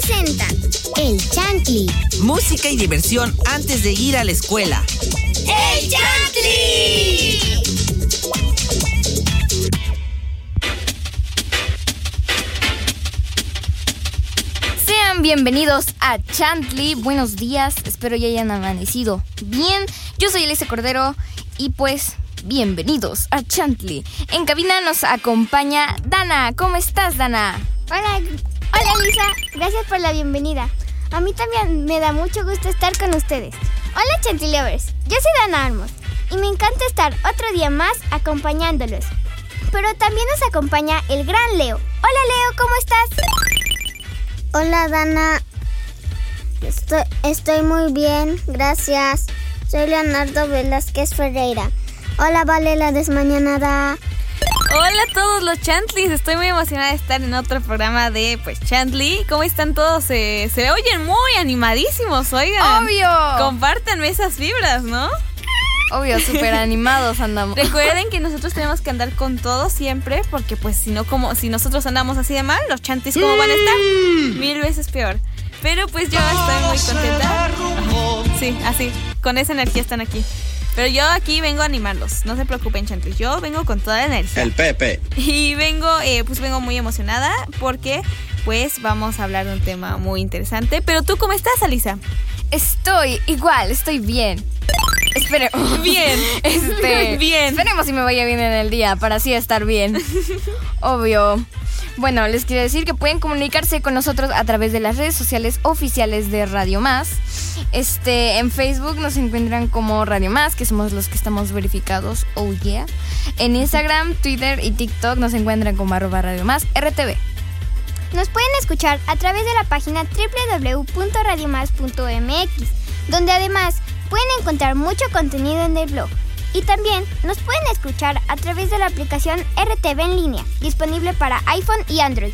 presenta El Chantli. Música y diversión antes de ir a la escuela. ¡El Chantli! Sean bienvenidos a Chantley. Buenos días, espero ya hayan amanecido bien. Yo soy Elise Cordero y pues bienvenidos a Chantley. En cabina nos acompaña Dana. ¿Cómo estás, Dana? Hola, hola Lisa, gracias por la bienvenida. A mí también me da mucho gusto estar con ustedes. Hola Chantilovers, yo soy Dana Armos y me encanta estar otro día más acompañándolos. Pero también nos acompaña el gran Leo. Hola Leo, ¿cómo estás? Hola Dana, estoy, muy bien, gracias. Soy Leonardo Velázquez Ferreira. Hola Vale la desmañanada. Hola a todos los Chantleys, estoy muy emocionada de estar en otro programa de pues Chantley. ¿Cómo están todos? Se, se oyen muy animadísimos, oigan. Obvio. Compártanme esas fibras, ¿no? Obvio, súper animados andamos. Recuerden que nosotros tenemos que andar con todo siempre, porque pues si no como si nosotros andamos así de mal, los Chantleys cómo van a estar mil veces peor. Pero pues yo estoy muy contenta. Sí, así, con esa energía están aquí. Pero yo aquí vengo a animarlos, no se preocupen, Chantleys. Yo vengo con toda la energía. El Pepe. Y vengo, eh, pues vengo muy emocionada porque pues vamos a hablar de un tema muy interesante. Pero tú, ¿cómo estás, Alisa? Estoy igual, estoy bien. Espere. Bien. Este, Bien. Esperemos si me vaya bien en el día para así estar bien. Obvio. Bueno, les quiero decir que pueden comunicarse con nosotros a través de las redes sociales oficiales de Radio Más. Este, en Facebook nos encuentran como Radio Más, que somos los que estamos verificados. Oh yeah. En Instagram, Twitter y TikTok nos encuentran como arroba Radio Más RTV. Nos pueden escuchar a través de la página www.radiomás.mx, donde además pueden encontrar mucho contenido en el blog. Y también nos pueden escuchar a través de la aplicación RTV en línea, disponible para iPhone y Android.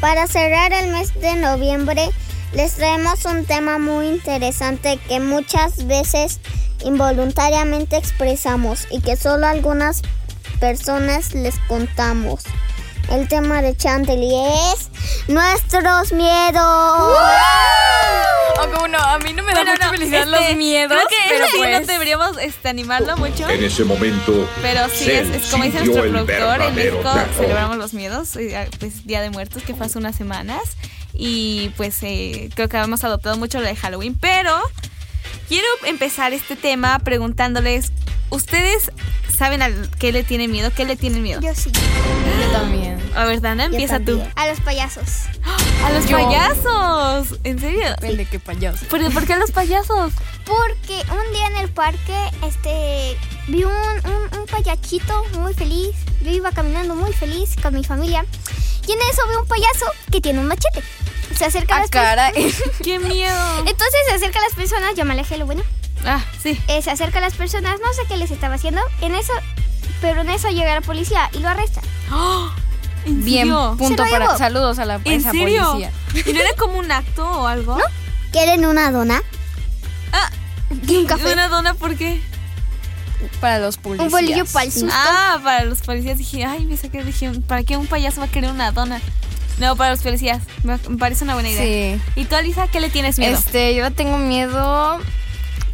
Para cerrar el mes de noviembre, les traemos un tema muy interesante que muchas veces involuntariamente expresamos y que solo algunas personas les contamos. El tema de Chantilly es nuestros miedos. No, felicidad este, los miedos, Creo que pero sí, pues, no deberíamos este, animarlo mucho. En ese momento. Pero sí, se es, es como dice nuestro productor, en México terror. celebramos los miedos, eh, pues Día de Muertos, que fue hace unas semanas. Y pues eh, creo que hemos adoptado mucho lo de Halloween. Pero quiero empezar este tema preguntándoles, ¿ustedes saben a qué le tienen miedo? ¿Qué le tienen miedo? Yo sí. yo también. A ver, Dana, empieza tú. A los payasos. A los Yo. payasos. ¿En serio? Depende qué payaso. ¿Pero por qué a los payasos? Porque un día en el parque, este, vi un, un, un payachito muy feliz. Yo iba caminando muy feliz con mi familia. Y en eso veo un payaso que tiene un machete. Se acerca a Ah, las personas. caray. ¡Qué miedo! Entonces se acerca a las personas, yo me alejé lo bueno. Ah, sí. Eh, se acerca a las personas, no sé qué les estaba haciendo. En eso, pero en eso llega la policía y lo arresta. ¡Oh! ¿En Bien, serio? punto para saludos a la ¿En esa serio? policía. ¿Y no era como un acto o algo? ¿Quieren una dona? Ah, un café. ¿Una dona por qué? Para los policías. Un bolillo para el susto. Ah, para los policías dije, ay, me saqué, dije, ¿para qué un payaso va a querer una dona? No, para los policías, me, me parece una buena idea. Sí. ¿Y tú, Alisa, qué le tienes miedo? Este, yo tengo miedo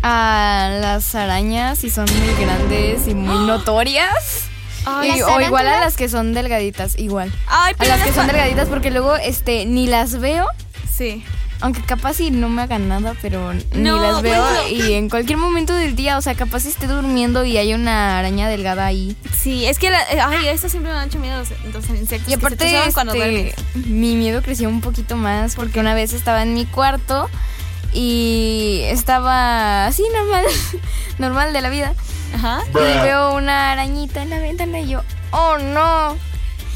a las arañas y son muy grandes y muy notorias. Ay, Y- ¿las o igual a las que son delgaditas, igual. Ay, A pero las que son delgaditas porque luego este ni las veo, Sí. aunque capaz y no me hagan nada, pero ni las veo bueno. y en cualquier momento del día, o sea, capaz esté durmiendo y hay una araña delgada ahí. Sí, es que, la, eh, ay, eso siempre me han hecho miedo los, los insectos. Y que se te aparte, suban cuando este, duermes. mi miedo creció un poquito más porque una vez estaba en mi cuarto y estaba así normal, normal de la vida. Ajá. Y veo una arañita en la ventana y yo, oh no.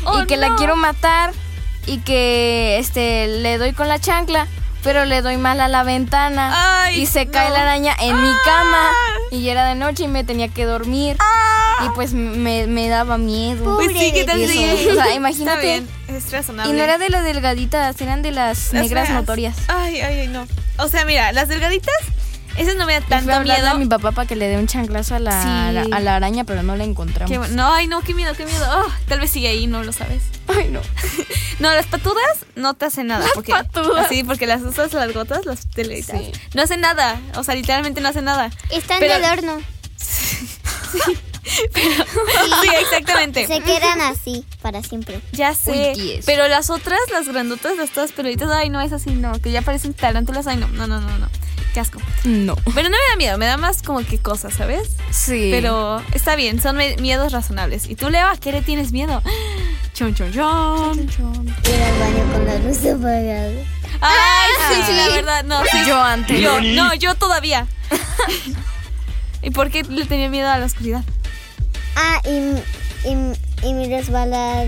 Oh, y que la quiero matar y que este le doy con la chancla, pero le doy mal a la ventana Ay, y se cae la araña en mi cama y ya era de noche y me tenía que dormir. Y pues me, me daba miedo. Pues sí, ¿qué tal Y eso, si- o sea, Está imagínate. bien, es razonable. Y no era de las delgaditas, eran de las Las negras feas. notorias. Ay, ay, ay, no. O sea, mira, las delgaditas Ese no me da tanto miedo. a mi papá para que le dé un chanclazo a la, Sí. a la araña, pero no la encontramos. Qué no, ay, no, qué miedo, qué miedo. Oh, tal vez sigue ahí, no lo sabes. Ay, no. No, las patudas no te hacen nada. porque, patudas. Sí, porque las usas las gotas, las teleitas. Sí. No hacen nada. O sea, literalmente no hacen nada. Están Pero- en el horno. Sí, exactamente. Se quedan así para siempre. Ya sé. Uy, pero las otras, las grandotas, las todas peluditas, ay, no es así, no. Que ya parecen tarántulas, ay, no, no, no, no, no. Qué asco. No. Pero no me da miedo, me da más como que cosas, ¿sabes? Sí. Pero está bien, son miedos razonables. ¿Y tú, Leo, a qué le tienes miedo? Chon, chon, chon. Ir al baño con la luz apagada. Ay, sí, la verdad, no. sí. Yo antes. Yo, no, yo todavía. ¿Y por qué le tenía miedo a la oscuridad? Ah, y, y, y mi resbalad,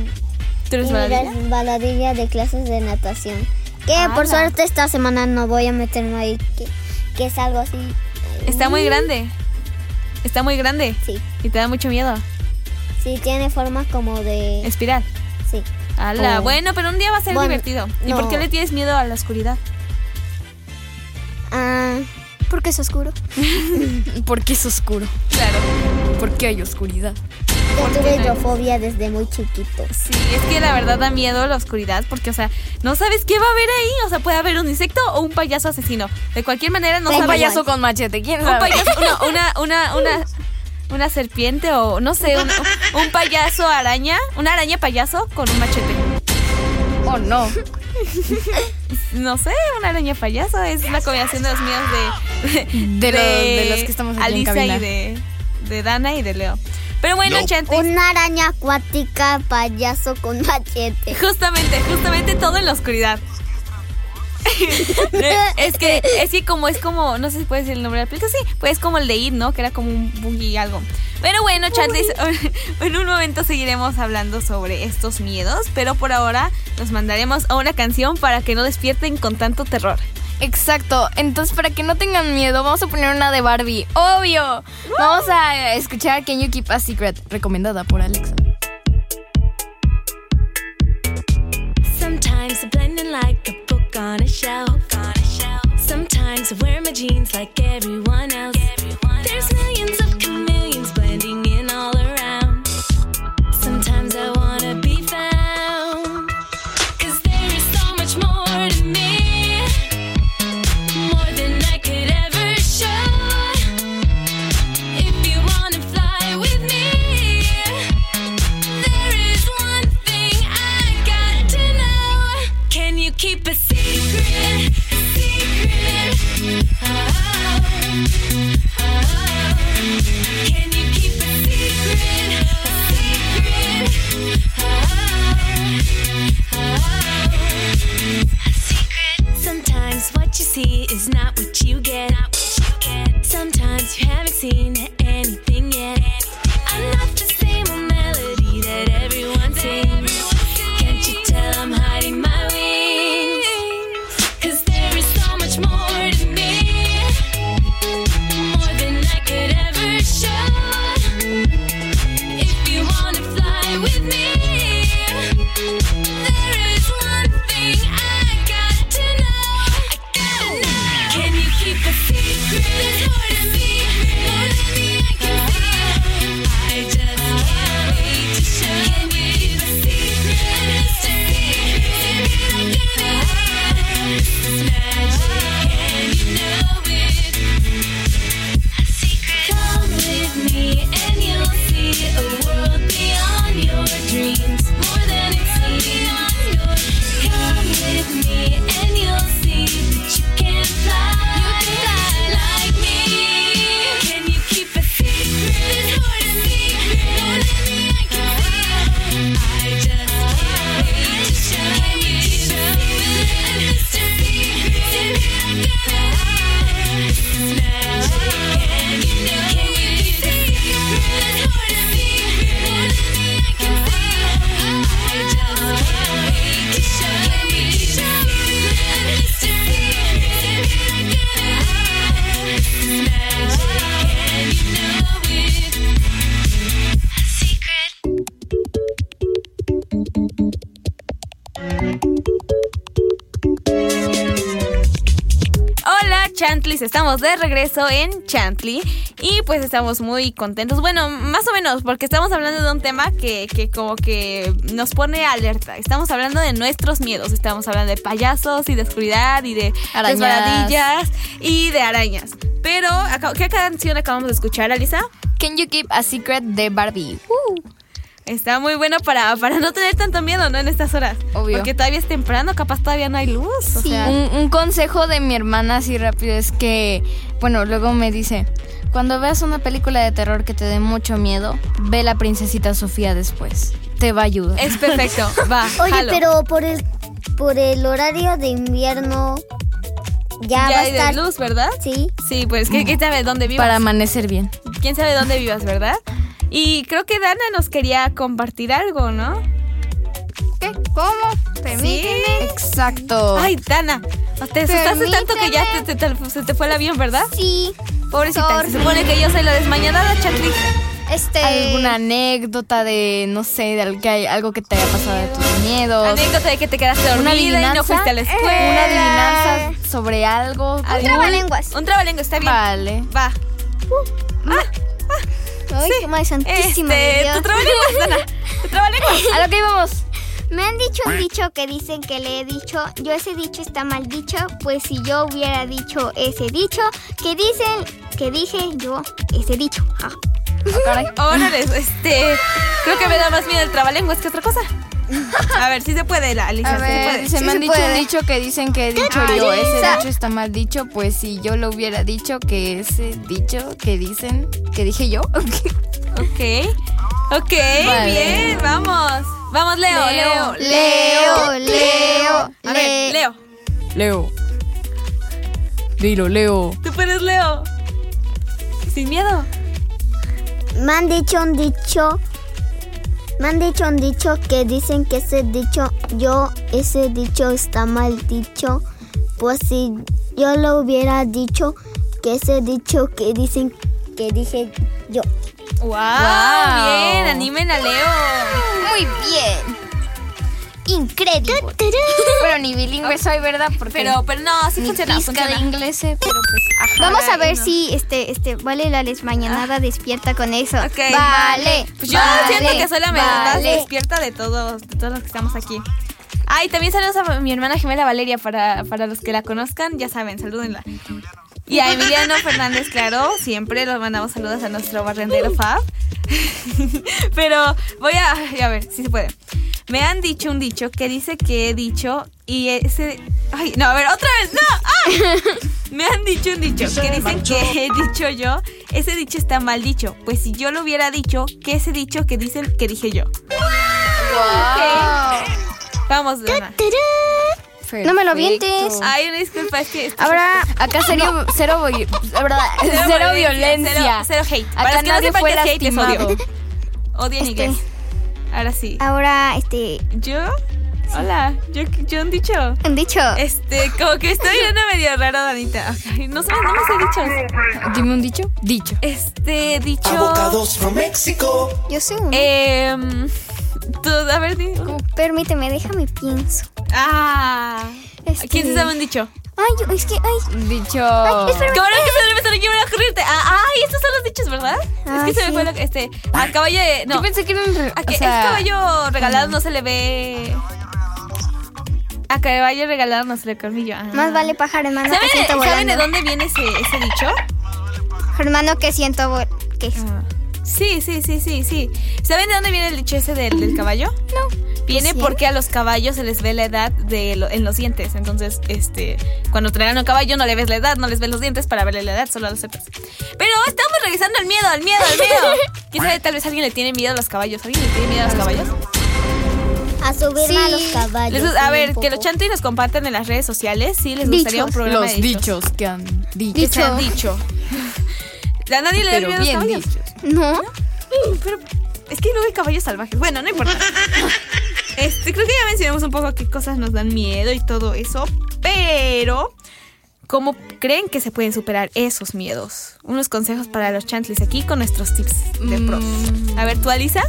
¿Tú eres y mi baladilla? resbaladilla de clases de natación. Que Ala. por suerte esta semana no voy a meterme ahí, que, que es algo así. Está muy grande. Está muy grande. Sí, Y te da mucho miedo. sí, tiene forma como de... Espiral. Sí. Ala, Oh. bueno, pero un día va a ser Bueno, divertido. ¿Y no. por qué le tienes miedo a la oscuridad? Ah, Porque es oscuro. Porque es oscuro. Claro. Porque hay oscuridad. yo ¿Por qué tuve hidrofobia desde muy chiquito. Sí, es que la verdad da miedo la oscuridad porque, o sea, no sabes qué va a haber ahí. O sea, puede haber un insecto o un payaso asesino. De cualquier manera, no Un Un sabes. payaso con machete, ¿quién Un sabe? payaso, no, una, una, una, una serpiente o no sé, un, un payaso araña, una araña payaso con un machete. Oh, no. No sé, una araña payaso es la combinación de los míos de, De, los, de los que estamos aquí Alicia en y de, de Dana y de Leo. Pero bueno, Chantis, Una araña acuática payaso con machete. justamente, justamente todo en la oscuridad. es que, es que como es como, no sé si puedes decir el nombre del película, sí, pues es como el de It, ¿no? Que era como un buggy algo. Pero bueno, Chantis, en un momento seguiremos hablando sobre estos miedos, pero por ahora nos mandaremos a una canción para que no despierten con tanto terror. Exacto. Entonces, para que no tengan miedo, vamos a poner una de Barbie. ¡Obvio! Vamos a escuchar Can You Keep a Secret, recomendada por Alexa. Sometimes I'm blending like a book on a shelf. Sometimes I wear my jeans like everyone else. There's millions of estamos de regreso en Chantly y pues estamos muy contentos. Bueno, más o menos, porque estamos hablando de un tema que, que como que nos pone alerta. Estamos hablando de nuestros miedos, estamos hablando de payasos y de oscuridad y de Arañas. resbaladillas y de arañas. Pero, ¿qué canción acabamos de escuchar, Alisa? Can You Keep a Secret de Barbie. Está muy bueno para, para no tener tanto miedo, ¿no? En estas horas. Obvio. Porque todavía es temprano, capaz todavía no hay luz. O sea, Un, un consejo de mi hermana así rápido es que, bueno, luego me dice, cuando veas una película de terror que te dé mucho miedo, ve la princesita Sofía después. Te va a ayudar. es perfecto. Va, Oye, jalo. pero por el por el horario de invierno ya, va ya a hay de estar. luz, ¿verdad? Sí. Sí, pues ¿qué- quién sabe dónde vivas. Para amanecer bien. Quién sabe dónde vivas, ¿verdad? Y creo que Dana nos quería compartir algo, ¿no? ¿Qué? ¿Cómo? Permíteme. Exacto. Ay, Dana, te asustaste tanto que ya te- te- te- se te fue el avión, ¿verdad? Sí. Pobrecita, Sorry. se supone que yo soy la desmañanada, Chatli. Este. ¿Alguna anécdota de, no sé, de al- que hay- algo que te haya pasado de tus miedos? Anécdota de que te quedaste ¿Una dormida y no fuiste a la escuela. ¿Una adivinanza sobre algo? Adiv- trabalenguas. Un trabalenguas, está bien. Vale. Va. Ay, qué madre santísima Este, Dios. tu trabalenguas, Dana. Tu trabalenguas. A lo que íbamos. Me han dicho un dicho que dicen que le he dicho, yo ese dicho está mal dicho, pues si yo hubiera dicho ese dicho, que dicen, que dije yo ese dicho. Ah. Órale, este. Creo que me da más miedo el trabalenguas que otra cosa. A ver, si se puede, Alicia, A sí se puede. se Sí me han se dicho puede. un dicho que dicen que he dicho yo. Ese dicho está mal dicho, pues si yo lo hubiera dicho, que ese dicho que dicen, que dije yo. Ok. Ok, Vale. bien, vamos. Vamos, Leo, Leo. Leo, Leo, A ver, Leo. Leo. Dilo, Leo. Tú puedes, Leo. Sin miedo. Me han dicho un dicho. Me han dicho un dicho que dicen que ese dicho, yo, ese dicho está mal dicho. Pues si yo lo hubiera dicho, que ese dicho que dicen que dije yo. Wow, Wow. bien, animen a Leo. Muy bien. Increíble. Pero ni bilingüe soy, ¿verdad? Porque Pero, pero no, sí funciona, pizca de funciona. inglés, eh, pero pues, ajá. Vamos a ver no. si este, este, vale la desmañanada despierta con eso. Ok. Vale. Pues yo vale, siento que soy la vale. despierta de todos, de todos los que estamos aquí. Ay, también saludos a mi hermana gemela Valeria para, para los que la conozcan, ya saben, salúdenla. Y a Emiliano Fernández, claro, siempre los mandamos saludos a nuestro barrendero Fab. Pero voy a, a ver si se puede. Me han dicho un dicho que dice que he dicho y ese... Ay, no, a ver, otra vez, no. ¡Ah! Me han dicho un dicho que dicen que he dicho yo. Ese dicho está mal dicho. Pues si yo lo hubiera dicho, que ese dicho que dicen que dije yo. Ok. Vamos, Dana. No me lo vientes. Ay, una disculpa, es que... Ahora, acá serio, cero, vi- la verdad, cero, violencia. Cero, cero hate. Acá Para que no fue qué es hate, es lastimado. odio. Odio en Este. inglés. Ahora sí. Ahora, este, ¿Yo? Hola, yo, yo han dicho. un dicho. Este, como que estoy viendo medio raro, Danita. No sé, no me sé dichos. Dime un dicho. Dicho. Este, dicho. Avocados from Mexico. Yo sé uno. Eh, tú, a ver, di. Permíteme, déjame pienso. Ah. Este- ¿Quién se sabe un dicho? Ay, es que, ay, Dicho. Qué bueno que se me empezaron a llevar a ocurrirte. Ah, ay, estos son los dichos, ¿verdad? es Ah, que se me sí. fue lo que. Este. Al caballo de. No. Yo pensé que era un. A que o sea, ese caballo regalado no se le ve. A caballo regalado no se le ve colmillo. Ah. más vale pájaro hermano que ¿Saben, siento ¿saben de dónde viene ese, ese dicho? Hermano que siento vol ¿Qué es? Ah. Sí, sí, sí, sí, sí. ¿Saben de dónde viene el dicho ese del, del caballo? No. Viene ¿Sí? porque a los caballos se les ve la edad de lo- en los dientes. Entonces, este, cuando traen un caballo no le ves la edad, no les ves los dientes para verle la edad, solo a los cepas. Pero estamos regresando al miedo, al miedo, al miedo. ¿Quién sabe? Tal vez alguien le tiene miedo a los caballos. ¿Alguien le tiene miedo a los caballos? A subirme a Sí. los caballos. Les- a ver, que los chantis nos compartan en las redes sociales. Sí, les gustaría un programa Los de dichos. dichos que han dicho. Que se han dicho. ¿A nadie le da miedo a los caballos? dichos. No. Pero es que luego hay caballos salvajes. Bueno, no importa. Este, creo que ya mencionamos un poco qué cosas nos dan miedo y todo eso. Pero, ¿cómo creen que se pueden superar esos miedos? Unos consejos para los chantlis aquí con nuestros tips de pros. A ver, ¿tú, Alisa?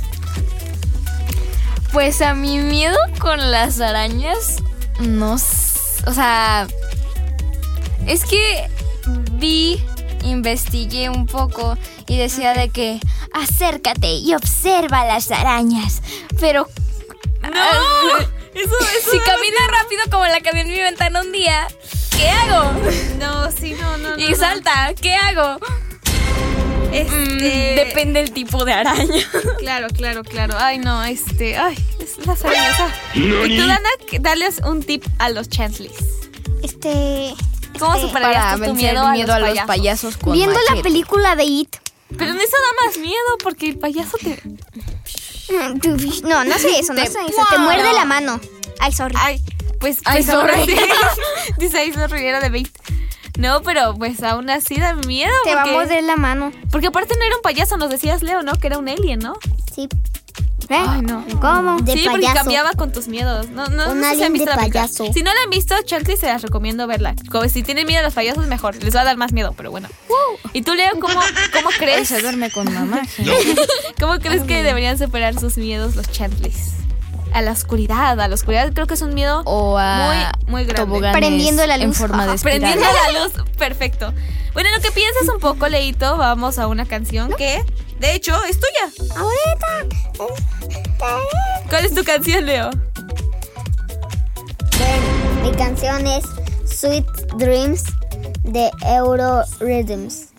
Pues a mi miedo con las arañas, no O sea, es que vi, investigué un poco y decía de que acércate y observa las arañas. Pero ¡No! Eso, eso si camina rápido como la que vi en mi ventana un día, ¿qué hago? No, sí, no, no. Y no, no. salta, ¿qué hago? Este. Mm, depende del tipo de araña. Claro, claro, claro. Ay, no, este. Ay, es las arañas. ah. Y tú, Dana, darles un tip a los Chantleys. Este. ¿Cómo superarías Para tú tu miedo, miedo, a a los payasos? con Viendo la película de It. Pero eso da más miedo porque el payaso te. No, no sé eso, no sé eso. Te muerde la mano. Ay, sorry. Ay, pues, Ay, pues sorry. Dice ahí Riviera de Bait. No, pero pues aún así da miedo. Te va a porque- morder la mano. Porque aparte no era un payaso, nos decías, Leo, ¿no? Que era un alien, ¿no? Sí, ¿Eh? Ay, no. ¿Cómo? de sí, porque cambiaba con tus miedos. No, no, Un no sé si han visto de la payaso. Si no la han visto, Chelsea se las recomiendo verla. Como si tienen miedo a los payasos, mejor. Les va a dar más miedo, pero bueno. ¿Y tú, Leo, cómo, cómo crees? se duerme con mamá. ¿Cómo crees que deberían superar sus miedos los Chantleys? A la oscuridad, a la oscuridad creo que es un miedo O a muy, muy grande. toboganes Prendiendo la en luz. forma de Ajá, espiral. prendiendo la luz, perfecto. Bueno, en lo que piensas un poco, Leito, vamos a una canción que, de hecho, es tuya. ¿Cuál es tu canción, Leo? Mi canción es Sweet Dreams de Euro Rhythms.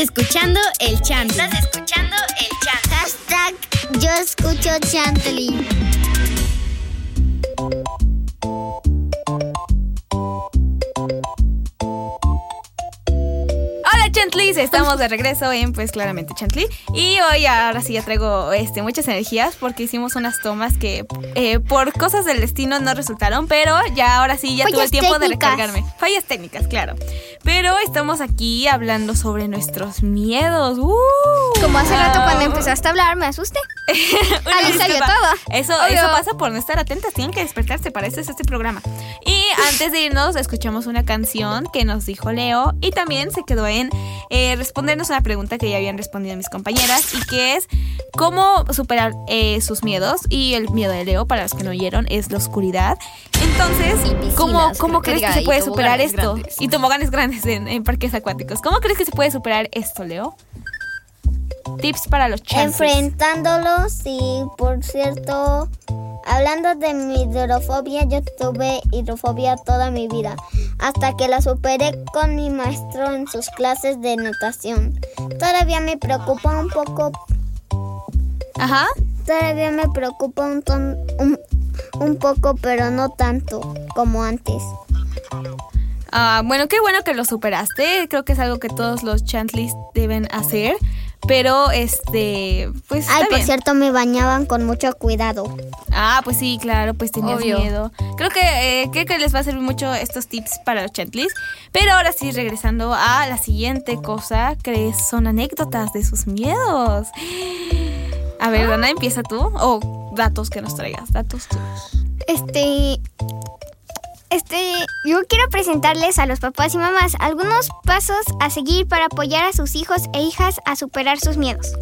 Escuchando el chant. Estás escuchando el chant. Hashtag yo escucho Chantley. Hola Chantlis, estamos de regreso en pues claramente Chantley y hoy ahora sí ya traigo este muchas energías porque hicimos unas tomas que eh, por cosas del destino no resultaron, pero ya ahora sí ya tuve el tiempo de recargarme. Fallas técnicas, claro. Pero estamos aquí hablando sobre nuestros miedos. ¡Uh! Como hace rato Ah. cuando empezaste a hablar, me asusté. Ahí salió todo. Eso, Obvio. eso pasa por no estar atentas, tienen que despertarse, para eso es este programa. Y antes de irnos, escuchamos una canción que nos dijo Leo y también se quedó en eh, respondernos una pregunta que ya habían respondido mis compañeras y que es cómo superar eh, sus miedos. Y el miedo de Leo, para los que no oyeron, es la oscuridad. Entonces, piscinas, ¿cómo, cómo que crees que se puede superar esto? grandes. Y toboganes grandes en, en parques acuáticos. ¿Cómo crees que se puede superar esto, Leo? Tips para los chances. Enfrentándolos y por cierto, hablando de mi hidrofobia, yo tuve hidrofobia toda mi vida, hasta que la superé con mi maestro en sus clases de natación. Todavía me preocupa un poco, Ajá. todavía me preocupa un, ton- un, un poco, pero no tanto como antes. Ah, bueno, qué bueno que lo superaste. Creo que es algo que todos los chantlis deben hacer. Pero, este, pues Ay, está por bien. cierto, me bañaban con mucho cuidado. Ah, pues sí, claro, pues tenías Obvio. miedo. Creo que, eh, creo que les va a servir mucho estos tips para los chantlis. Pero ahora sí, regresando a la siguiente cosa, que son anécdotas de sus miedos. A ver, Dana, empieza tú. O datos que nos traigas, datos tuyos. Este. Este. Yo quiero presentarles a los papás y mamás algunos pasos a seguir para apoyar a sus hijos e hijas a superar sus miedos.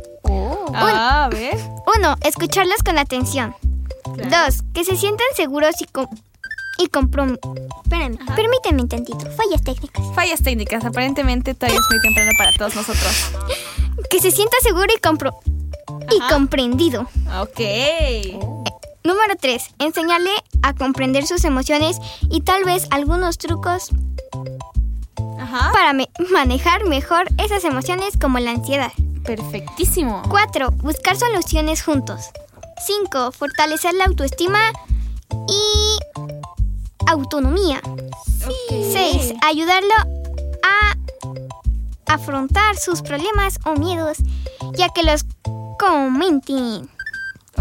Ah, a ver. Uno, escucharlos con atención. Dos, que se sientan seguros y com y comprom... Espérenme, permítanme un tantito. Fallas técnicas. Fallas técnicas, aparentemente todavía es muy temprano para todos nosotros. Que se sienta seguro y compro... y Ajá. comprendido. Ok. Número 3. Enseñarle a comprender sus emociones y tal vez algunos trucos Ajá. para me- manejar mejor esas emociones como la ansiedad. Perfectísimo. 4. Buscar soluciones juntos. 5. Fortalecer la autoestima y autonomía. 6. Ayudarlo a afrontar sus problemas o miedos, ya que los comenten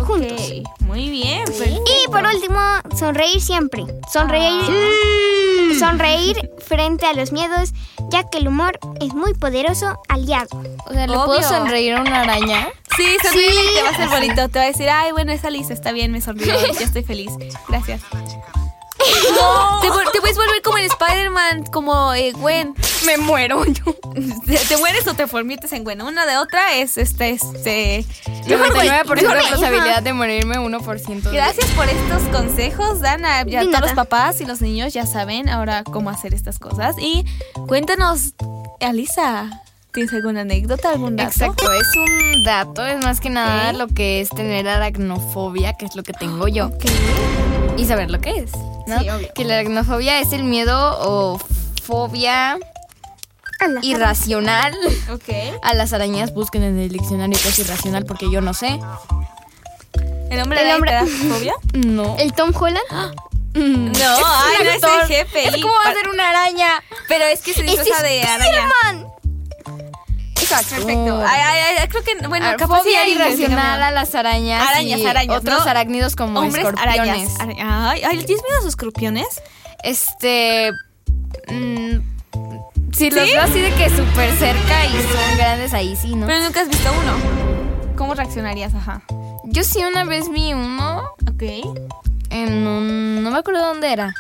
juntos. Muy bien. Y por último, sonreír siempre. Sonreír, sonreír frente a los miedos, ya que el humor es muy poderoso aliado. O sea, ¿le Obvio. puedo sonreír a una araña? Sí, sonríe y te va a hacer bonito. Te va a decir, ay, bueno, esa lista está bien, me sonrió, ya estoy feliz. Gracias. Te, vu- te puedes volver como el Spider-Man, como eh, Gwen. Me muero yo. ¿Te, te mueres o te formites en Gwen. Una de otra es este, este. 99% de posibilidad de morirme, 1% de... Gracias por estos consejos, Dana. Ya todos los papás y los niños ya saben ahora cómo hacer estas cosas. Y cuéntanos, Alisa, ¿tienes alguna anécdota, algún dato? Exacto, es un dato, es más que nada lo que es tener aracnofobia, que es lo que tengo yo. Y saber lo que es, ¿no? Sí, obvio. Que la aracnofobia es el miedo o fobia irracional Ok. a las arañas. Busquen en el diccionario que es irracional porque yo no sé. ¿El hombre El araña hombre- fobia? No. ¿El Tom Holland? Mm. No, ay, no es el jefe. Es como va a ser una araña. Pero es que se disfraza de araña. Exacto. Perfecto. Ay, ay, ay, creo que, bueno, A ver, capaz sí fobia irracional a las arañas. Arañas, y arañas, Otros ¿no? arácnidos como Hombres escorpiones. arañas. Ara- Ay, ay, ¿tienes miedo a sus escorpiones? Este. mm, si los veo así de que súper cerca y son grandes, ahí sí, ¿no? Pero nunca has visto uno. ¿Cómo reaccionarías? Ajá. Yo sí una vez vi uno Ok. en un. No me acuerdo dónde era.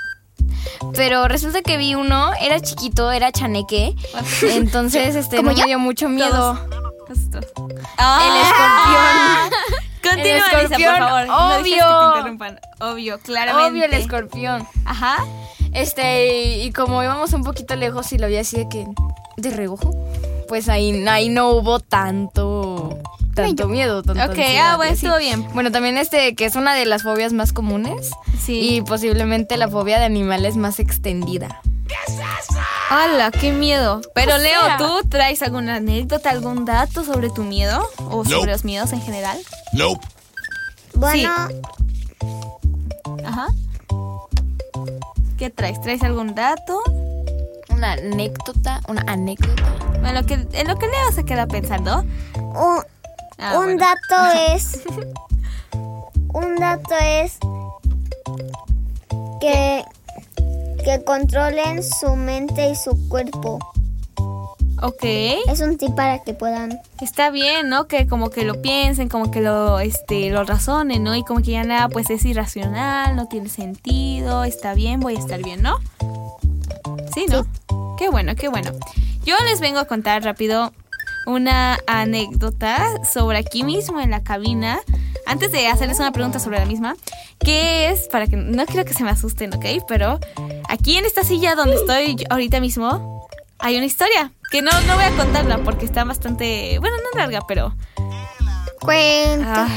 Pero resulta que vi uno, era chiquito, era chaneque. Entonces, este, no me dio mucho miedo. Justo. El Ah. Continúa, El Lisa, por escorpión, favor. No dejes que te obvio. interrumpan. Obvio, claramente. Obvio, el escorpión. Ajá. Este, y como íbamos un poquito lejos y lo vi así de que. de reojo, pues ahí, ahí no hubo tanto. Tanto miedo, tanto Ok, ansiedad ah, bueno, así. estuvo bien. Bueno, también este, que es una de las fobias más comunes Sí. y posiblemente la fobia de animales más extendida. ¡Hala, qué miedo! Pero O Leo, sea- ¿tú traes alguna anécdota, algún dato sobre tu miedo? ¿O sobre los miedos en general? Nope. Bueno, Ajá. ¿Qué traes? ¿Traes algún dato? Una anécdota, una anécdota. En lo que, en lo que Leo se queda pensando. un, Ah, un bueno. dato es. Un dato es. Que. Que controlen su mente y su cuerpo. Ok. Es un tip para que puedan. Está bien, ¿no? Que como que lo piensen, como que lo, este, lo razonen, ¿no? Y como que ya nada, pues es irracional, no tiene sentido, está bien, voy a estar bien, ¿no? Sí, ¿no? Qué bueno, qué bueno. Yo les vengo a contar rápido una anécdota sobre aquí mismo en la cabina. Antes de hacerles una pregunta sobre la misma, que es, para que no quiero que se me asusten, ¿ok? Pero aquí en esta silla donde estoy ahorita mismo, hay una historia. Que no, no voy a contarla porque está bastante, bueno, no larga, pero... Cuenta.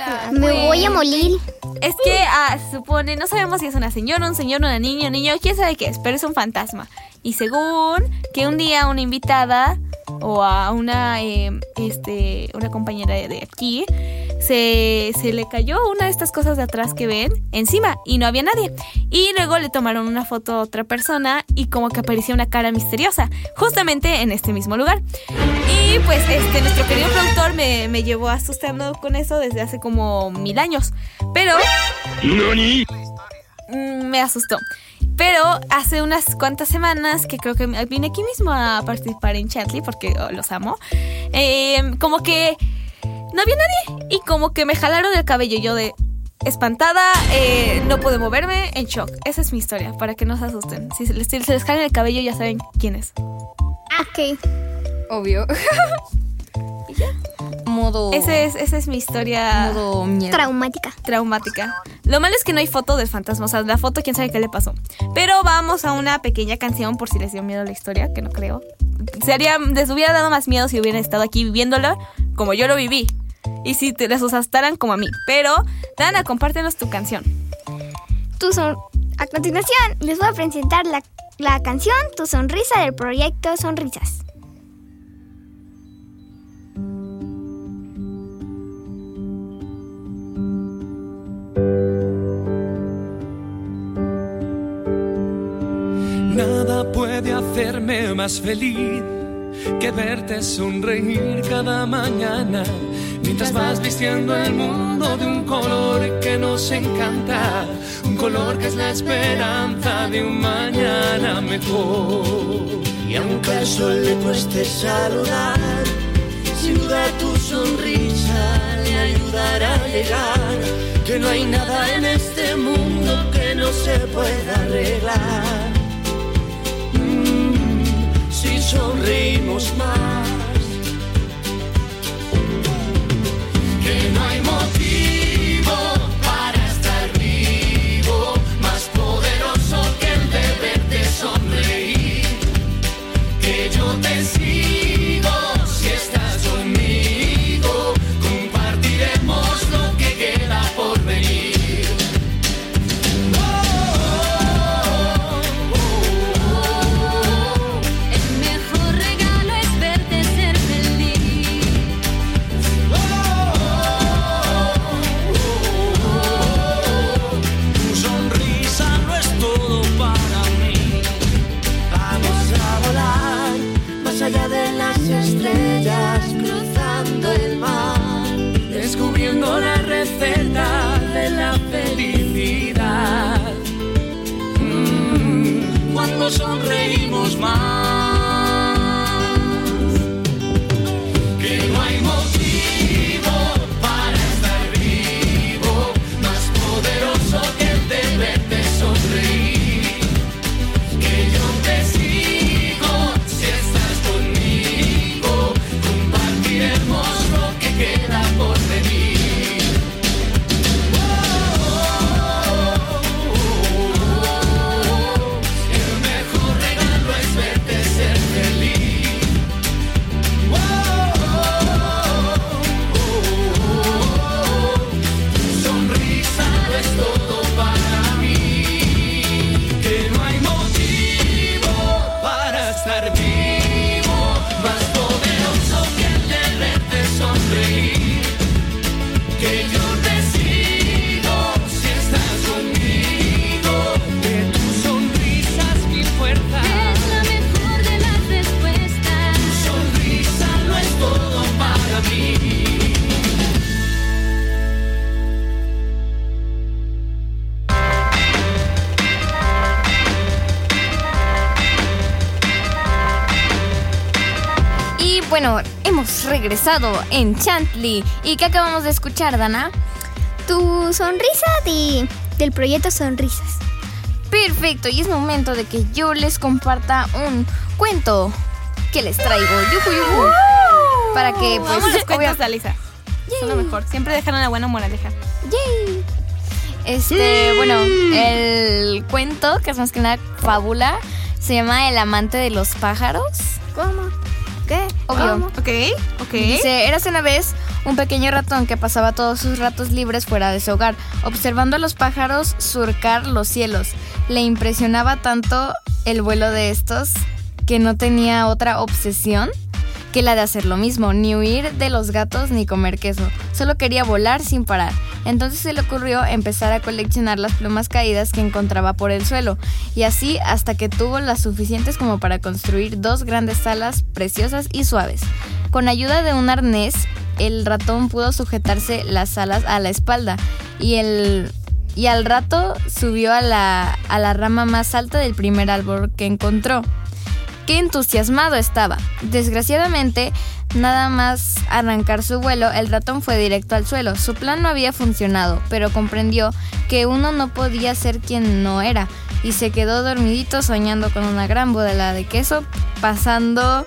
ah, Me voy a morir. es que ah, se supone, no sabemos si es una señora, un señor, una niña, un niño, quién sabe qué es, pero es un fantasma. Y según que un día una invitada o a una, eh, este, una compañera de, aquí se, se le cayó una de estas cosas de atrás que ven encima y no había nadie. Y luego le tomaron una foto a otra persona y como que aparecía una cara misteriosa, justamente en este mismo lugar. Y pues este, nuestro querido productor me, me llevó asustando con eso desde hace como mil años. Pero mm, me asustó. Pero hace unas cuantas semanas que creo que vine aquí mismo a participar en Chantley porque oh, los amo. eh, como que no había nadie y como que me jalaron el cabello yo de espantada, eh, no puedo moverme, en shock. Esa es mi historia, para que no se asusten. Si se les, si se les jalan el cabello ya saben quién es. Ok. Obvio. Modo. Ese es, esa es mi historia Modo miedo. Traumática. traumática. Lo malo es que no hay foto del fantasma, o sea, la foto quién sabe qué le pasó. Pero vamos a una pequeña canción por si les dio miedo la historia, que no creo. Sería, les hubiera dado más miedo si hubieran estado aquí viviéndola como yo lo viví. Y si te les asustaran como a mí. Pero, Dana, compártenos tu canción. Tu son- A continuación, les voy a presentar la, la canción Tu Sonrisa del proyecto Sonrisas. Nada puede hacerme más feliz que verte sonreír cada mañana mientras vas vistiendo el mundo de un color que nos encanta, un color que es la esperanza de un mañana mejor. Y aunque al sol le cueste saludar, tu sonrisa le ayudará a llegar. Que no hay nada en este mundo que no se pueda arreglar. Mm, si sonreímos más, sonreímos más, Bueno, hemos regresado en Chantley. ¿Y qué acabamos de escuchar, Dana? Tu sonrisa de, del proyecto Sonrisas. Perfecto, y es momento de que yo les comparta un cuento que les traigo. Yuju, yuju. Para que, pues, Vamos cuentos, Alisa. Son lo mejor. Siempre dejan una buena moraleja. Yay. Este, bueno, el cuento, que es más que nada fábula, se llama El amante de los pájaros. ¿Cómo? Obvio. ¿Cómo? Ok, ok. Dice, érase una vez un pequeño ratón que pasaba todos sus ratos libres fuera de su hogar, observando a los pájaros surcar los cielos. Le impresionaba tanto el vuelo de estos que no tenía otra obsesión que la de hacer lo mismo, ni huir de los gatos ni comer queso. Solo quería volar sin parar. Entonces se le ocurrió empezar a coleccionar las plumas caídas que encontraba por el suelo, y así hasta que tuvo las suficientes como para construir dos grandes alas preciosas y suaves. Con ayuda de un arnés, el ratón pudo sujetarse las alas a la espalda y el y al rato subió a la, a la rama más alta del primer árbol que encontró. Qué entusiasmado estaba. Desgraciadamente, nada más arrancar su vuelo, el ratón fue directo al suelo. Su plan no había funcionado, pero comprendió que uno no podía ser quien no era y se quedó dormidito soñando con una gran boda de queso, pasando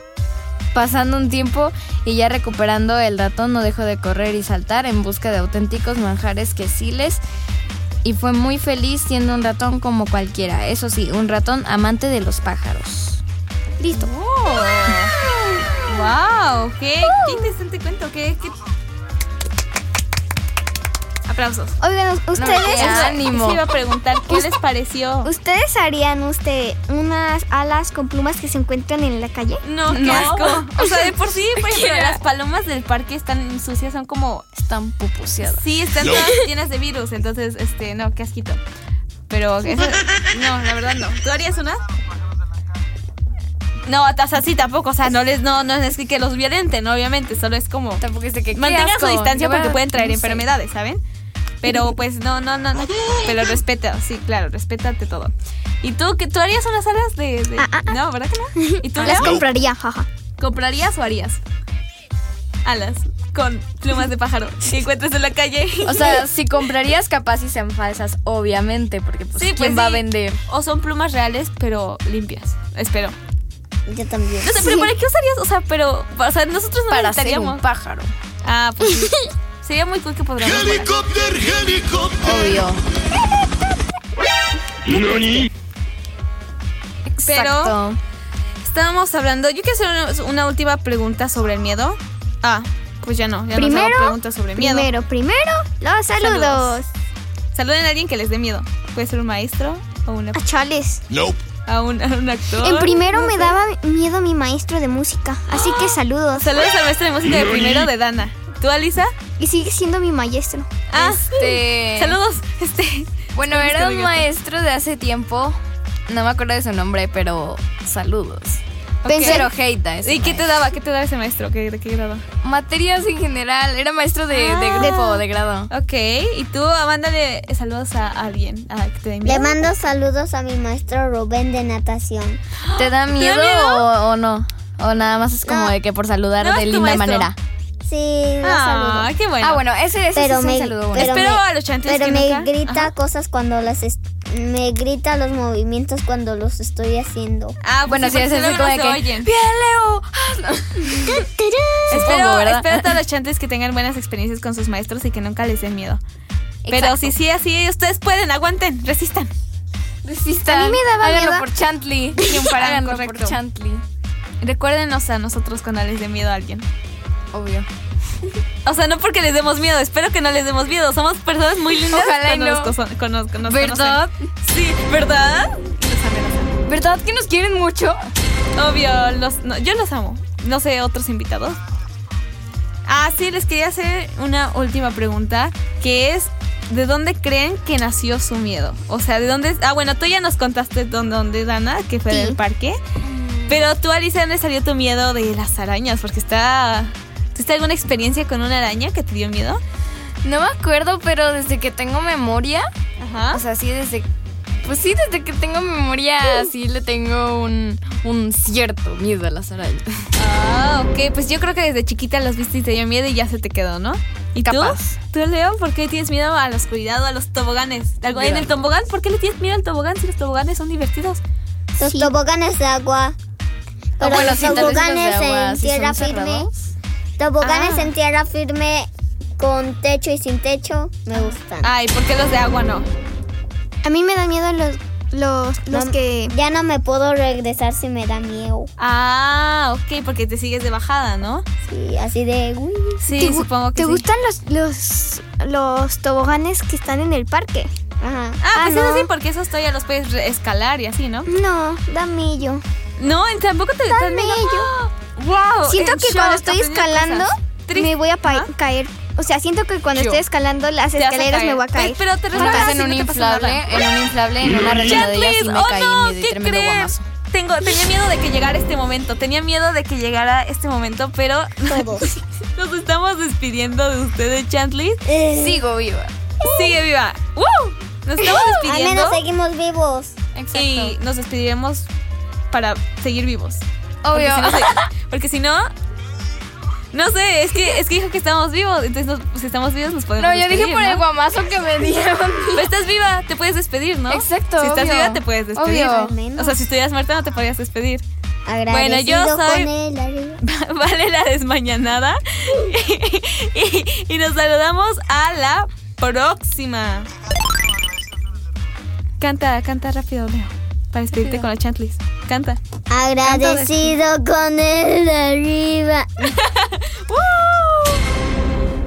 Pasando un tiempo y ya recuperando el ratón no dejó de correr y saltar en busca de auténticos manjares quesiles y fue muy feliz siendo un ratón como cualquiera. Eso sí, un ratón amante de los pájaros. Listo. ¡Wow! ¡Qué, qué interesante cuento! ¿Qué, qué... Aplausos. Oigan, ustedes, qué ánimo. Sí, iba a preguntar, ¿qué les pareció? ¿ustedes harían usted unas alas con plumas que se encuentran en la calle? No, qué No. asco. O sea, de por sí, por ejemplo, las palomas del parque están sucias, son como... Están pupuseadas. Sí, están todas llenas de virus, entonces, este, no, qué asquito. Pero, eso, no, la verdad no. ¿Tú harías una? No, o sea, sí, tampoco, o sea, no les, no, no es que, los violenten, obviamente, solo es como... Tampoco es de que Mantengan su distancia porque pueden traer no sé. enfermedades, ¿saben? Pero pues no, no, no, no. Pero respeta, sí, claro, respétate todo. ¿Y tú, que tú harías unas alas de, de- Ah, ah, ah. No, ¿verdad que no? ¿Y tú Las Leo? compraría, jaja. comprarías o harías? Alas con plumas de pájaro que encuentres en la calle. O sea, si comprarías capaz y sean falsas, obviamente, porque pues Sí, ¿quién pues va a vender? O son plumas reales, pero limpias. Espero. Yo también. No sé, pero ¿para qué usarías? O sea, pero, o sea, nosotros no Para ser necesitaríamos. un pájaro. Ah, pues. Sería muy cool que podríamos. Helicóptero, helicóptero. Obvio. Exacto. Estábamos hablando. Yo quiero hacer una, una última pregunta sobre el miedo. Ah, pues ya no. Ya no Primero, hago preguntas sobre miedo. Primero, primero, los saludos. Saludos. Saluden a alguien que les dé miedo. Puede ser un maestro o una, A Chales. Nope. A un, a un actor. En primero no me sé. daba miedo mi maestro de música, así que saludos. Saludos al maestro de música de primero de Dana. ¿Tú, Alisa? Y sigue siendo mi maestro. Ah, Este- Saludos. Este. Bueno, era un maestro de hace tiempo. No me acuerdo de su nombre, pero saludos. Pensé- Cero hate a ese ¿Y qué te daba? ¿Qué te daba ese maestro? ¿Qué, ¿De qué grado? Materias en general. Era maestro de, de Ah. grupo, de grado. Ok. ¿Y tú, mándale saludos a alguien a que te Le mando saludos a mi maestro Rubén de natación. ¿Te da miedo, miedo? O, o no? O nada más es como No. de que por saludar de linda maestro. manera. Sí, Ah, saludo. qué bueno. Ah, bueno, ese, ese Pero sí es me, un saludo bueno. pero Espero me- a los chantes pero que me nunca- grita Ajá. cosas cuando las me grita los movimientos cuando los estoy haciendo. Ah, pues Bueno, sí, sí, es así como no de que... oyen. ¡Bien, Leo! Espero, Supongo, ¿verdad? espero a todos los chantes que tengan buenas experiencias con sus maestros y que nunca les den miedo. Pero Exacto. si sí, así, ustedes pueden, aguanten, resistan. Resistan. A mí me daba Háganlo miedo. por Chantley. Háganlo correcto. por Chantley. Recuérdenos a nosotros cuando les dé miedo a alguien. Obvio. O sea, no porque les demos miedo, espero que no les demos miedo. Somos personas muy lindas Ojalá y cuando no. nos, coso- cono- nos ¿Verdad? conocen. Sí, ¿verdad? Los amé, los amé. ¿Verdad que nos quieren mucho? Obvio, los, no, yo los amo. No sé, otros invitados. Ah, sí, les quería hacer una última pregunta, que es, ¿de dónde creen que nació su miedo? O sea, ¿de dónde? Ah, bueno, tú ya nos contaste dónde, dónde Dana, que fue Sí. del parque. Pero tú, Alicia, ¿dónde salió tu miedo de las arañas? Porque está... ¿Tuviste alguna experiencia con una araña que te dio miedo? No me acuerdo, pero desde que tengo memoria, Ajá. o sea, sí desde... Pues sí, desde que tengo memoria, sí le tengo un, un cierto miedo a las arañas. Ah, ok. Pues yo creo que desde chiquita los viste y te dio miedo y ya se te quedó, ¿no? ¿Y Capaz. tú? ¿Tú, Leo? ¿Por qué tienes miedo a la oscuridad o a los toboganes? Algo- En el tobogán, ¿por qué le tienes miedo al tobogán si los toboganes son divertidos? Los toboganes de agua. Pero bueno, los los de toboganes agua en tierra firme. cerrados. Toboganes Ah. en tierra firme con techo y sin techo me gustan. Ay, ¿por qué los de agua no? A mí me da miedo los, los, los No, que... Ya no me puedo regresar si me da miedo. Ah, ok, porque te sigues de bajada, ¿no? Sí, así de... uy. Sí, ¿Te, gu- supongo que ¿te sí. gustan los, los, los toboganes que están en el parque? Ajá. Ah, Ah, pues no. eso sí, porque esos todavía los puedes escalar y así, ¿no? No, da millo. No, tampoco te Da mello. ¡Wow! Siento en que shock, cuando estoy escalando me voy a caer. O sea, siento que cuando Yo. estoy escalando las escaleras me voy a caer. Pero, pero te Estás resbalas en y un no inflable, en un inflable, en una resbaladilla Chantlis, sí me oh caí no, y me di ¿qué tremendo crees? guamazo. Tengo, tenía miedo de que llegara este momento, tenía miedo de que llegara este momento, pero Todos. nos estamos despidiendo de ustedes, Chantley. Sigo viva. Sigue viva. ¡Woo! Nos estamos Al despidiendo menos seguimos vivos. Exacto. y nos despediremos para seguir vivos. Porque Obvio. si no, se- porque si no, no sé, es que, es que dijo que estamos vivos, entonces nos- si estamos vivos nos podemos No, yo dije por ¿no? el guamazo que me dieron. Pero estás viva, te puedes despedir, ¿no? Exacto, Si estás obvio. viva, te puedes despedir. Obvio. O sea, si estuvieras muerta, no te podrías despedir. Agradecido Bueno, yo soy- con él arriba. vale la desmañanada. y, y nos saludamos a la próxima. Canta, canta rápido, Leo. Para despedirte con la Chantlis. Canta. Agradecido con él arriba.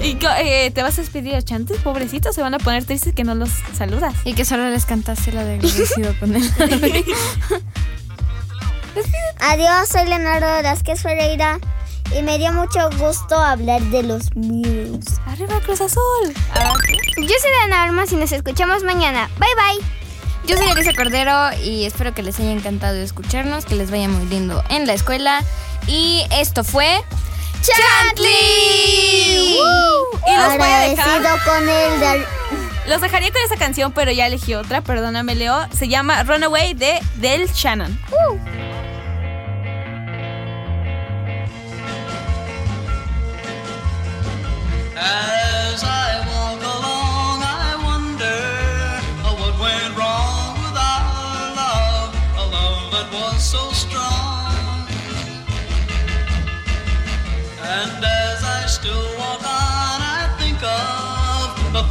¿Y eh, te vas a despedir a Chantlis? Pobrecitos, se van a poner tristes que no los saludas. Y que solo les cantaste la de agradecido con él. Adiós, soy Leonardo Velázquez Ferreira y me dio mucho gusto hablar de los míos. Arriba Cruz Azul. Ah, Yo soy Dana Armas y nos escuchamos mañana. Bye bye. Yo soy Elisa Cordero y espero que les haya encantado escucharnos, que les vaya muy lindo en la escuela. Y esto fue Chantley. Y los voy a dejar. Con él de ar- Los dejaría con esa canción, pero ya elegí otra. Perdóname, Leo. Se llama Runaway de Del Shannon.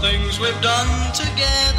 Things we've done together